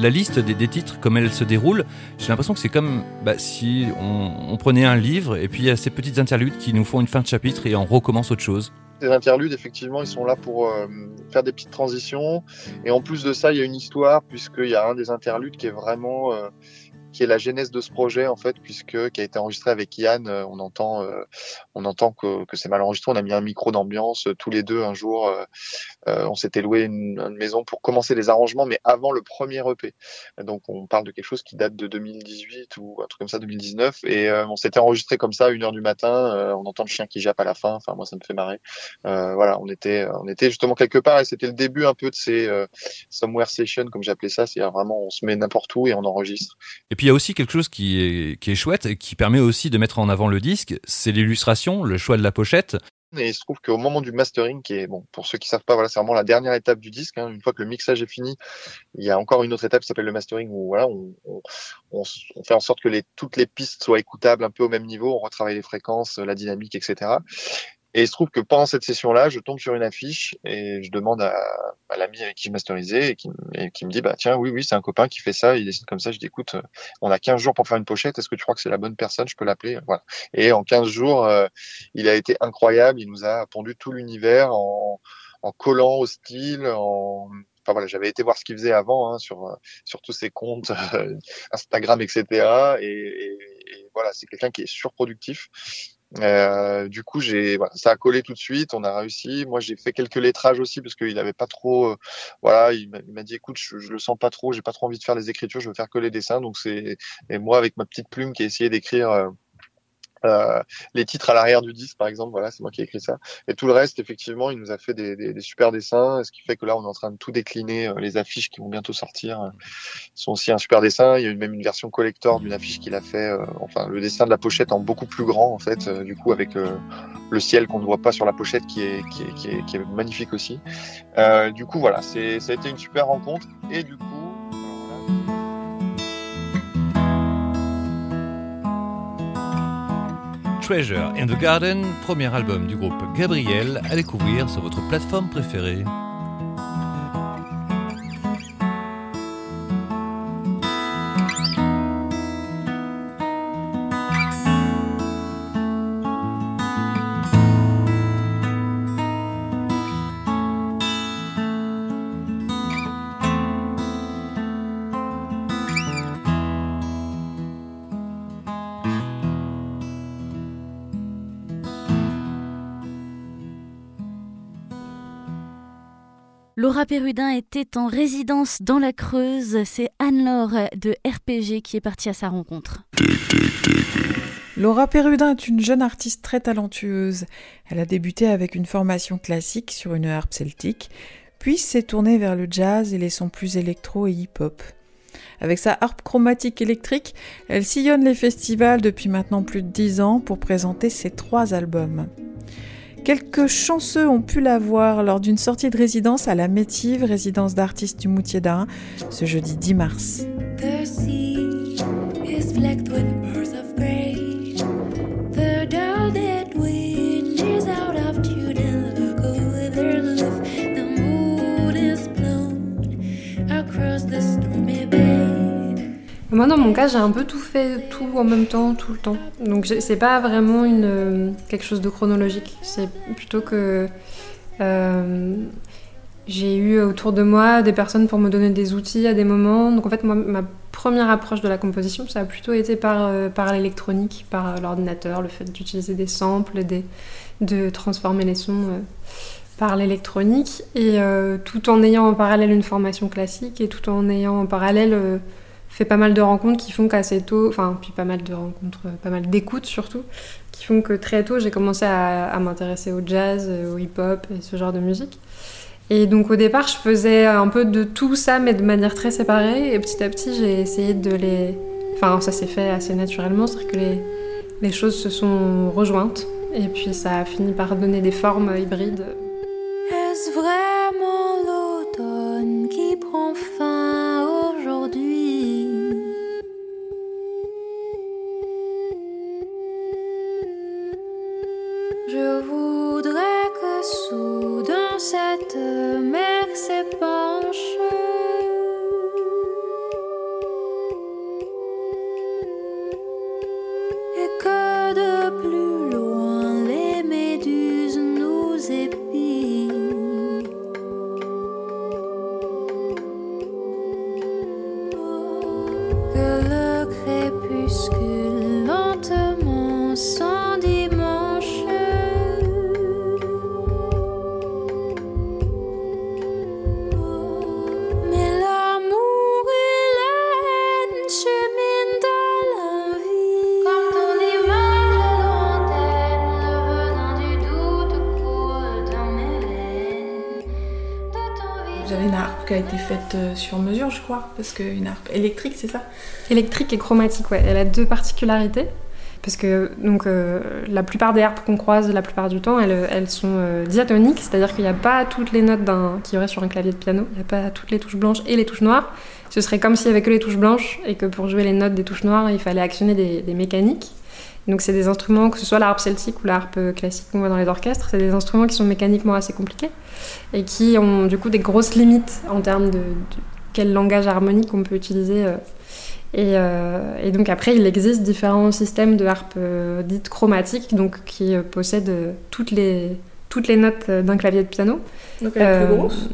La liste des, des titres, comme elle se déroule, j'ai l'impression que c'est comme bah, si on, prenait un livre et puis il y a ces petites interludes qui nous font une fin de chapitre et on recommence autre chose. Les interludes, effectivement, ils sont là pour euh, faire des petites transitions. Et en plus de ça, il y a une histoire, puisqu'il y a un des interludes qui est vraiment euh, qui est la genèse de ce projet en fait, puisque qui a été enregistré avec Yann. euh, on entend, on entend que, que c'est mal enregistré. On a mis un micro d'ambiance tous les deux un jour. Euh, on s'était loué une, une maison pour commencer les arrangements, mais avant le premier EP. Donc on parle de quelque chose qui date de 2018 ou un truc comme ça, 2019. Et euh, on s'était enregistré comme ça une heure du matin. euh, on entend le chien qui jappe à la fin. Enfin moi ça me fait marrer. Euh, voilà, on était, on était justement quelque part et c'était le début un peu de ces euh, somewhere sessions comme j'appelais ça. C'est vraiment on se met n'importe où et on enregistre. Et puis il y a aussi quelque chose qui est, qui est chouette et qui permet aussi de mettre en avant le disque, c'est l'illustration, le choix de la pochette. Et il se trouve qu'au moment du mastering, qui est bon pour ceux qui savent pas, voilà, c'est vraiment la dernière étape du disque. hein. Une fois que le mixage est fini, il y a encore une autre étape qui s'appelle le mastering où voilà, on, fait en sorte que toutes les pistes soient écoutables un peu au même niveau. On retravaille les fréquences, la dynamique, etc. Et il se trouve que pendant cette session-là, je tombe sur une affiche et je demande à, à l'ami avec qui je masterisais et qui, et qui me dit bah tiens oui oui c'est un copain qui fait ça, il dessine comme ça. Je dis écoute, on a 15 jours pour faire une pochette. Est-ce que tu crois que c'est la bonne personne? Je peux l'appeler. Voilà. Et en 15 jours, euh, il a été incroyable. Il nous a pondu tout l'univers en, en collant au style, en Enfin voilà, j'avais été voir ce qu'il faisait avant hein, sur sur tous ses comptes euh, Instagram, etc. Et, et- et voilà, c'est quelqu'un qui est surproductif. Euh, du coup, j'ai voilà, ça a collé tout de suite. On a réussi. Moi, j'ai fait quelques lettrages aussi parce qu'il avait pas trop. euh, voilà, il m'a dit écoute, je, je le sens pas trop. J'ai pas trop envie de faire les écritures. Je veux faire que les dessins. Donc c'est et moi avec ma petite plume qui a essayé d'écrire. Euh, les titres à l'arrière du disque, par exemple, voilà, c'est moi qui ai écrit ça. Et tout le reste, effectivement, il nous a fait des, des, des super dessins, ce qui fait que là, on est en train de tout décliner. euh, Les affiches qui vont bientôt sortir euh, sont aussi un super dessin. Il y a eu même une version collector d'une affiche qu'il a fait, euh, enfin, le dessin de la pochette en beaucoup plus grand, en fait, du coup, avec le ciel qu'on ne voit pas sur la pochette, qui est, qui est, qui est, qui est magnifique aussi. Du coup, voilà, c'est, ça a été une super rencontre. Et du coup, Treasure in the Garden, premier album du groupe Gabriel, à découvrir sur votre plateforme préférée. Laura Pérudin était en résidence dans la Creuse. C'est Anne-Laure de RPG qui est partie à sa rencontre. Laura Pérudin est une jeune artiste très talentueuse. Elle a débuté avec une formation classique sur une harpe celtique, puis s'est tournée vers le jazz et les sons plus électro et hip-hop. Avec sa harpe chromatique électrique, elle sillonne les festivals depuis maintenant plus de dix ans pour présenter ses trois albums. Quelques chanceux ont pu la voir lors d'une sortie de résidence à la Métive, résidence d'artistes du Moutier d'Ain, ce jeudi 10 mars. Moi, dans mon cas, j'ai un peu tout fait, tout en même temps, tout le temps. Donc, c'est pas vraiment une, euh, quelque chose de chronologique. C'est plutôt que euh, j'ai eu autour de moi des personnes pour me donner des outils à des moments. Donc, en fait, moi, ma première approche de la composition, ça a plutôt été par, euh, par l'électronique, par l'ordinateur, le fait d'utiliser des samples, des, de transformer les sons. par l'électronique et tout en ayant en parallèle une formation classique et tout en ayant en parallèle fait pas mal de rencontres qui font qu'assez tôt, enfin, puis pas mal de rencontres, euh, pas mal d'écoutes surtout, qui font que très tôt j'ai commencé à, m'intéresser au jazz, euh, au hip-hop et ce genre de musique. Et donc au départ, je faisais un peu de tout ça, mais de manière très séparée. Et petit à petit, j'ai essayé de les. Enfin, ça s'est fait assez naturellement, c'est-à-dire que les, les choses se sont rejointes. Et puis ça a fini par donner des formes hybrides. Est-ce vraiment faite euh, sur mesure, je crois, parce qu'une harpe électrique, c'est ça Électrique et chromatique, ouais. Elle a deux particularités. Parce que donc, euh, la plupart des harpes qu'on croise, la plupart du temps, elles, sont euh, diatoniques, c'est-à-dire qu'il n'y a pas toutes les notes qu'il y aurait sur un clavier de piano, il n'y a pas toutes les touches blanches et les touches noires. Ce serait comme s'il n'y avait que les touches blanches et que pour jouer les notes des touches noires, il fallait actionner des mécaniques. Donc c'est des instruments, que ce soit la harpe celtique ou la harpe classique qu'on voit dans les orchestres, c'est des instruments qui sont mécaniquement assez compliqués et qui ont du coup des grosses limites en termes de, de quel langage harmonique on peut utiliser. euh, et, euh, et donc après, il existe différents systèmes de harpe euh, dites chromatiques, donc qui possèdent toutes les toutes les notes d'un clavier de piano. Donc elle est plus Euh, grosse?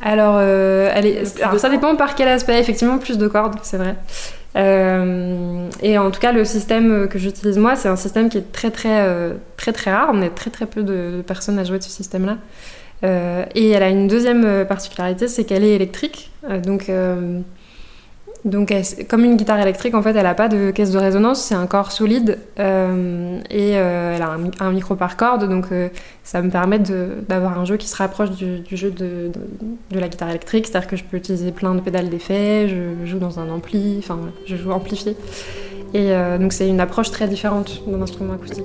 Alors, euh, elle Le est, plus alors de ça dépend par quel aspect. Effectivement, plus de cordes, c'est vrai. Euh, et en tout cas, le système que j'utilise moi, c'est un système qui est très très euh, très très rare. On est très très peu de, personnes à jouer de ce système-là. Euh, et elle a une deuxième particularité, c'est qu'elle est électrique. Donc donc, comme une guitare électrique, en fait, elle n'a pas de caisse de résonance, c'est un corps solide euh, et euh, elle a un, mi- un micro par corde, donc euh, ça me permet d'avoir un jeu qui se rapproche du, jeu de, de- de la guitare électrique, c'est-à-dire que je peux utiliser plein de pédales d'effets, je joue dans un ampli, enfin, je joue amplifié. Et donc, c'est une approche très différente d'un instrument acoustique.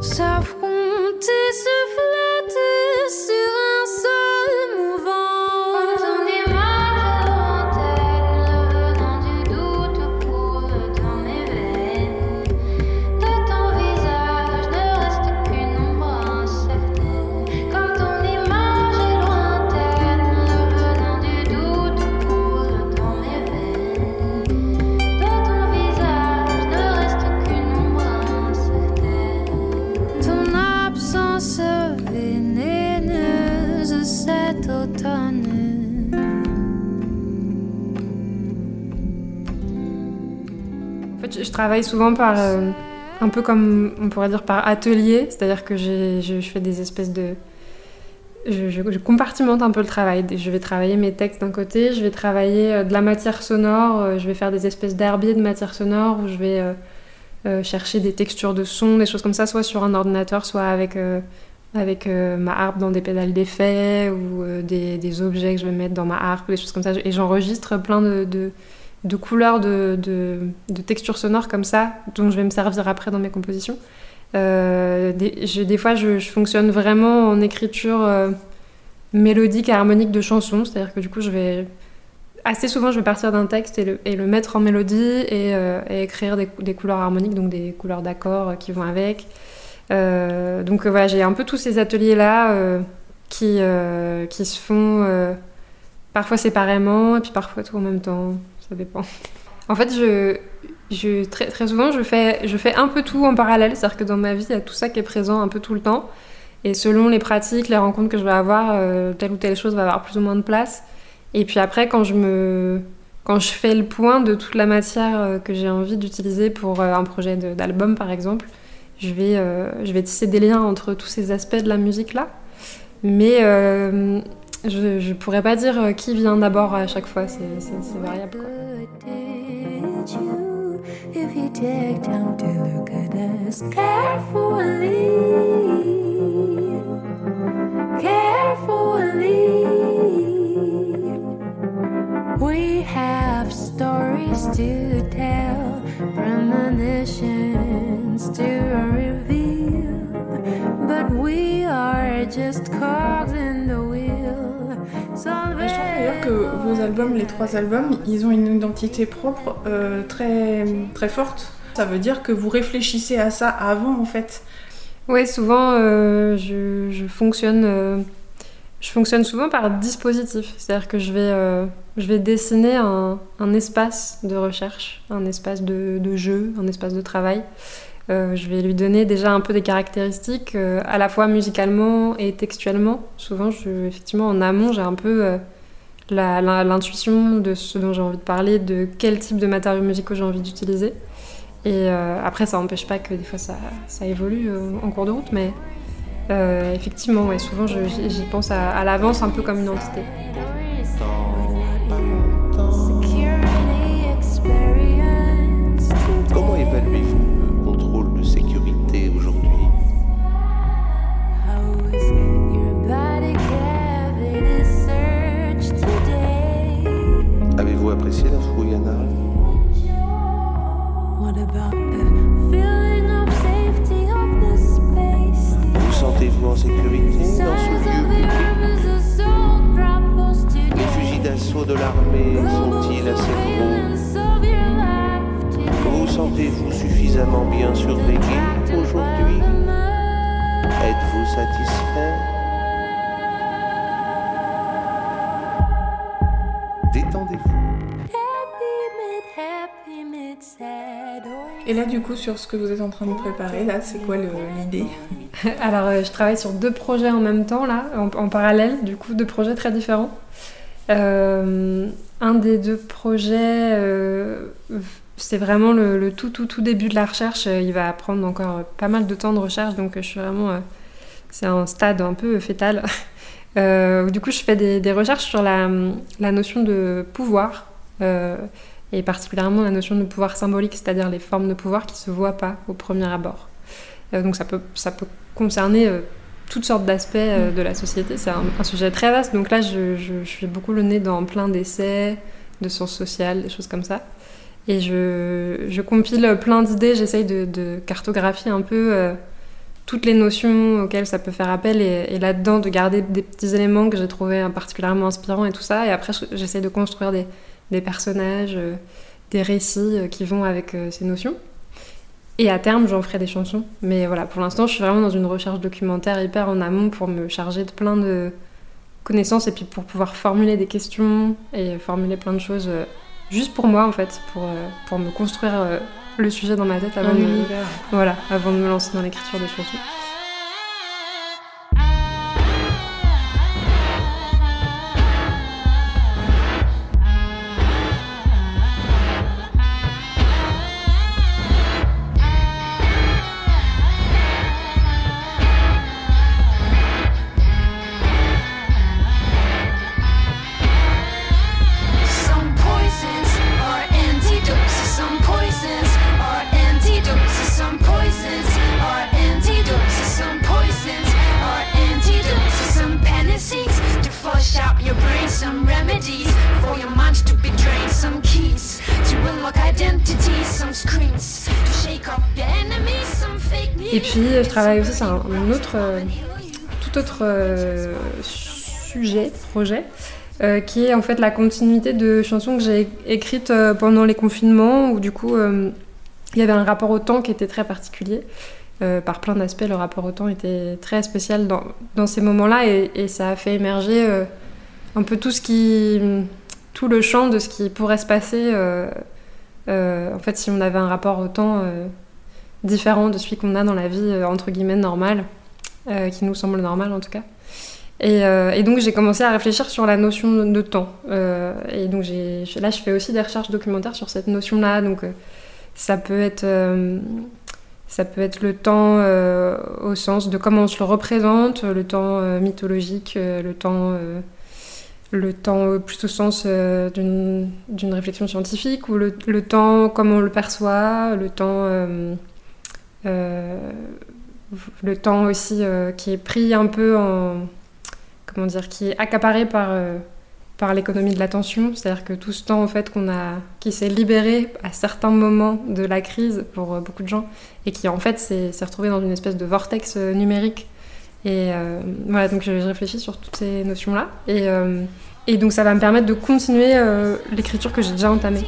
S'affronter, se flatter sur un sol travaille souvent par euh, un peu comme on pourrait dire par atelier, c'est-à-dire que je, je fais des espèces de je, je- compartimente un peu le travail. Je vais travailler mes textes d'un côté, je vais travailler euh, de la matière sonore, euh, je vais faire des espèces d'herbiers de matière sonore où je vais chercher des textures de son, des choses comme ça, soit sur un ordinateur, soit avec, avec ma harpe dans des pédales d'effet ou des, des objets que je vais mettre dans ma harpe, des choses comme ça. Et j'enregistre plein de, de couleurs, de, de, de textures sonores comme ça, dont je vais me servir après dans mes compositions. Euh, des, des fois, je, fonctionne vraiment en écriture euh, mélodique et harmonique de chansons, c'est-à-dire que du coup, je vais assez souvent, je vais partir d'un texte et le, et le mettre en mélodie et, euh, écrire des, couleurs harmoniques, donc des couleurs d'accords qui vont avec. Donc voilà, j'ai un peu tous ces ateliers-là qui, qui se font parfois séparément et puis parfois tout en même temps, ça dépend. En fait, je, très, très souvent, je fais, je fais un peu tout en parallèle, c'est-à-dire que dans ma vie, il y a tout ça qui est présent un peu tout le temps. Et selon les pratiques, les rencontres que je vais avoir, euh, telle ou telle chose va avoir plus ou moins de place. Et puis après, quand je, me, quand je fais le point de toute la matière euh, que j'ai envie d'utiliser pour euh, un projet d'album, par exemple, je vais, je vais tisser des liens entre tous ces aspects de la musique-là. Mais euh, je ne pourrais pas dire euh, qui vient d'abord à chaque fois, c'est variable. quoi. We have stories to tell, premonitions to reveal, but we are just cogs in the Je trouve d'ailleurs que vos albums, les trois albums, ils ont une identité propre euh, très, très forte. Ça veut dire que vous réfléchissez à ça avant en fait. Oui, souvent, euh, je, je fonctionne, euh, je fonctionne souvent par dispositif. C'est-à-dire que je vais, je vais dessiner un, un espace de recherche, un espace de, de jeu, un espace de travail. Euh, je vais lui donner déjà un peu des caractéristiques, euh, à la fois musicalement et textuellement. Souvent, effectivement, en amont, j'ai un peu euh, l'intuition de ce dont j'ai envie de parler, de quel type de matériaux musicaux j'ai envie d'utiliser. Et après, ça n'empêche pas que des fois ça, évolue en cours de route, mais effectivement, souvent j'y pense à l'avance un peu comme une entité. Vous sentez-vous en sécurité dans ce lieu public? Les fusils d'assaut de l'armée sont-ils assez gros? Vous sentez-vous suffisamment bien surveillé aujourd'hui? Êtes-vous satisfait? Et là du coup sur ce que vous êtes en train de préparer, là c'est quoi l'idée Alors, euh, je travaille sur deux projets en même temps, là, en, parallèle, du coup, deux projets très différents. Euh, un des deux projets, euh, c'est vraiment le, tout, tout, tout début de la recherche. Il va prendre encore pas mal de temps de recherche, donc je suis vraiment. c'est un stade un peu fétal. Du coup, je fais des, recherches sur la, notion de pouvoir, et particulièrement la notion de pouvoir symbolique, c'est-à-dire les formes de pouvoir qui se voient pas au premier abord. Euh, donc ça peut, ça peut concerner euh, toutes sortes d'aspects euh, de la société. C'est un, un sujet très vaste. Donc là, je, je, je suis beaucoup le nez dans plein d'essais, de sciences sociales, des choses comme ça. Et je, je compile plein d'idées, j'essaye de, de cartographier un peu toutes les notions auxquelles ça peut faire appel et, et là-dedans de garder des petits éléments que j'ai trouvés particulièrement inspirants et tout ça. Et après, je- j'essaye de construire des, des personnages, euh, des récits euh, qui vont avec euh, ces notions. Et à terme, j'en ferai des chansons. Mais voilà, pour l'instant, je suis vraiment dans une recherche documentaire hyper en amont pour me charger de plein de connaissances et puis pour pouvoir formuler des questions et formuler plein de choses juste pour moi en fait, pour, pour me construire le sujet dans ma tête avant de, voilà, avant de me lancer dans l'écriture des chansons. Travaille aussi sur un, un autre, euh, tout autre euh, sujet, projet, euh, qui est en fait la continuité de chansons que j'ai écrites pendant les confinements, où du coup il y avait un rapport au temps qui était très particulier. Par plein d'aspects, le rapport au temps était très spécial dans, ces moments-là et, et ça a fait émerger un peu tout ce qui, tout le champ de ce qui pourrait se passer. en fait, si on avait un rapport au temps différent de celui qu'on a dans la vie euh, entre guillemets normale, euh, qui nous semble normal en tout cas. Et, euh, et donc j'ai commencé à réfléchir sur la notion de, temps. Et donc là, je fais aussi des recherches documentaires sur cette notion-là. Donc ça peut être ça peut être le temps au sens de comment on se le représente, le temps mythologique, le temps, le temps plus au sens euh, d'une réflexion scientifique, ou le, le temps comme on le perçoit, le temps, le temps aussi euh, qui est pris un peu en, comment dire, qui est accaparé par euh, par l'économie de l'attention, c'est-à-dire que tout ce temps en fait qu'on a, qui s'est libéré à certains moments de la crise pour euh, beaucoup de gens, et qui en fait s'est retrouvé dans une espèce de vortex euh, numérique. Et euh, voilà, donc je, réfléchis sur toutes ces notions-là, et, euh, et donc ça va me permettre de continuer euh, l'écriture que j'ai déjà entamée.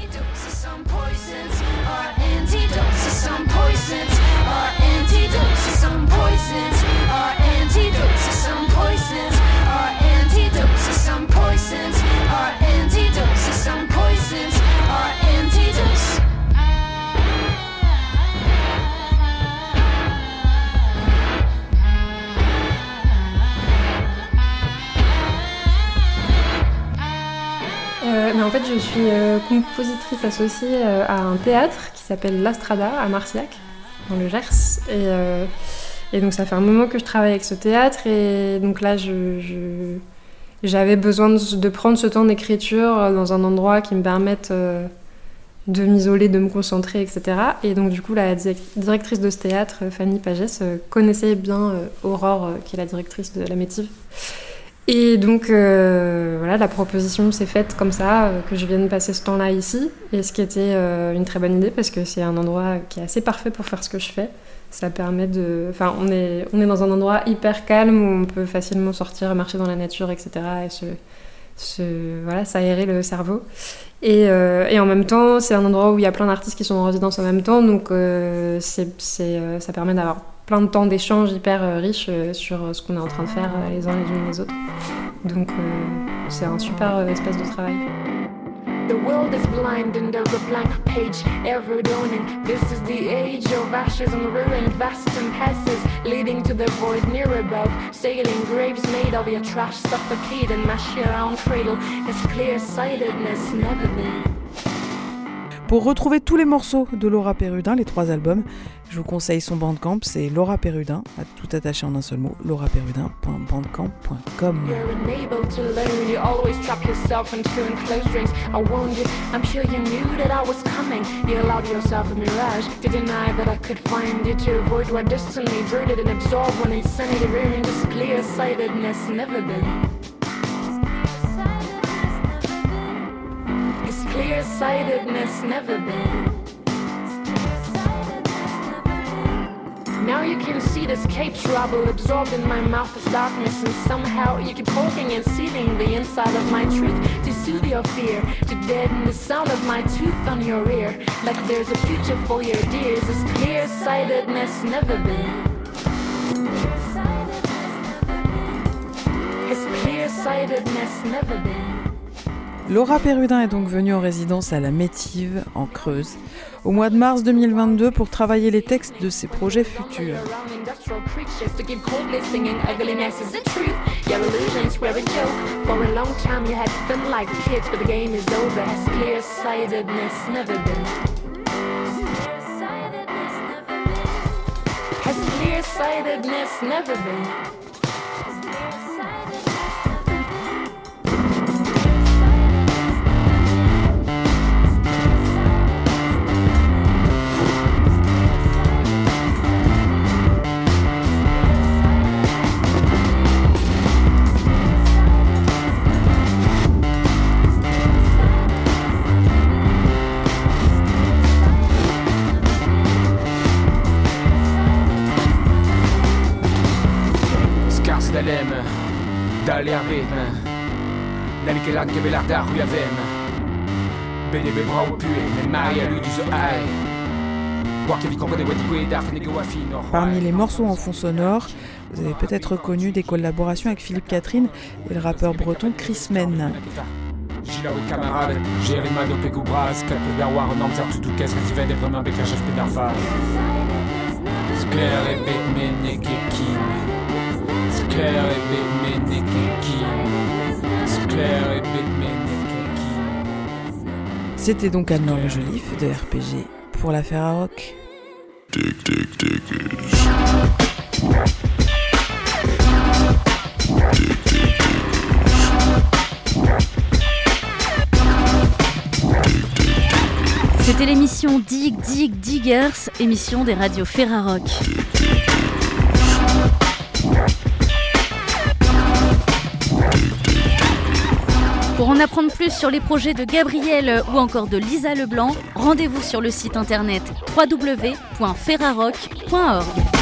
Euh, mais en fait, je suis euh, compositrice associée euh, à un théâtre qui s'appelle l'Astrada à Marciac, dans le Gers. Et, et donc, ça fait un moment que je travaille avec ce théâtre. Et donc là, j'avais besoin de, de prendre ce temps d'écriture dans un endroit qui me permette de m'isoler, de me concentrer, etc. Et donc, du coup, la di- directrice de ce théâtre, Fanny Pagès, connaissait bien Aurore, qui est la directrice de la Métive. Et donc, euh, voilà, la proposition s'est faite comme ça, euh, que je vienne passer ce temps-là ici. Et ce qui était euh, une très bonne idée, parce que c'est un endroit qui est assez parfait pour faire ce que je fais. Ça permet de. Enfin, on est, on est dans un endroit hyper calme où on peut facilement sortir, marcher dans la nature, etc. Et se, se, voilà, s'aérer le cerveau. Et, et en même temps, c'est un endroit où il y a plein d'artistes qui sont en résidence en même temps, donc c'est, ça permet d'avoir plein de temps d'échange hyper euh, riche euh, sur euh, ce qu'on est en train de faire les uns les unes les autres. Donc c'est un super espace de travail. The world is blind and there's a blank page ever dawning. This is the age of ashes and ruin, vast and passes leading to the void near above. Sailing graves made of your trash, suffocating, mash your own cradle. As clear-sightedness never been. Pour retrouver tous les morceaux de Laura Perrudin, les trois albums, je vous conseille son bandcamp, c'est Laura Perrudin, à tout attaché en un seul mot, lauraperrudin.bandcamp.com. Been. Clear sightedness never been. Now you can see this cape trouble absorbed in my mouth as darkness, and somehow you keep poking and sealing the inside of my truth to soothe your fear, to deaden the sound of my tooth on your ear. Like there's a future for your dears, as clear sightedness never been. As clear sightedness never been. Laura Perrudin est donc venue en résidence à la Métive, en Creuse, au mois de mars 2022 pour travailler les textes de ses projets futurs. Che avem Bene be pue, men a lui du zo ai Parmi les morceaux en fond sonore, vous avez peut-être reconnu des collaborations avec Philippe Catherine et le rappeur breton Chris Men. C'était donc Anne-Laure Le Joliffe de RPG pour l'affaire à rock. C'était l'émission Dig Dig Diggers, émission des radios Ferrarock. Pour en apprendre plus sur les projets de Gabriel ou encore de Lisa Leblanc, rendez-vous sur le site internet www.ferrarock.org.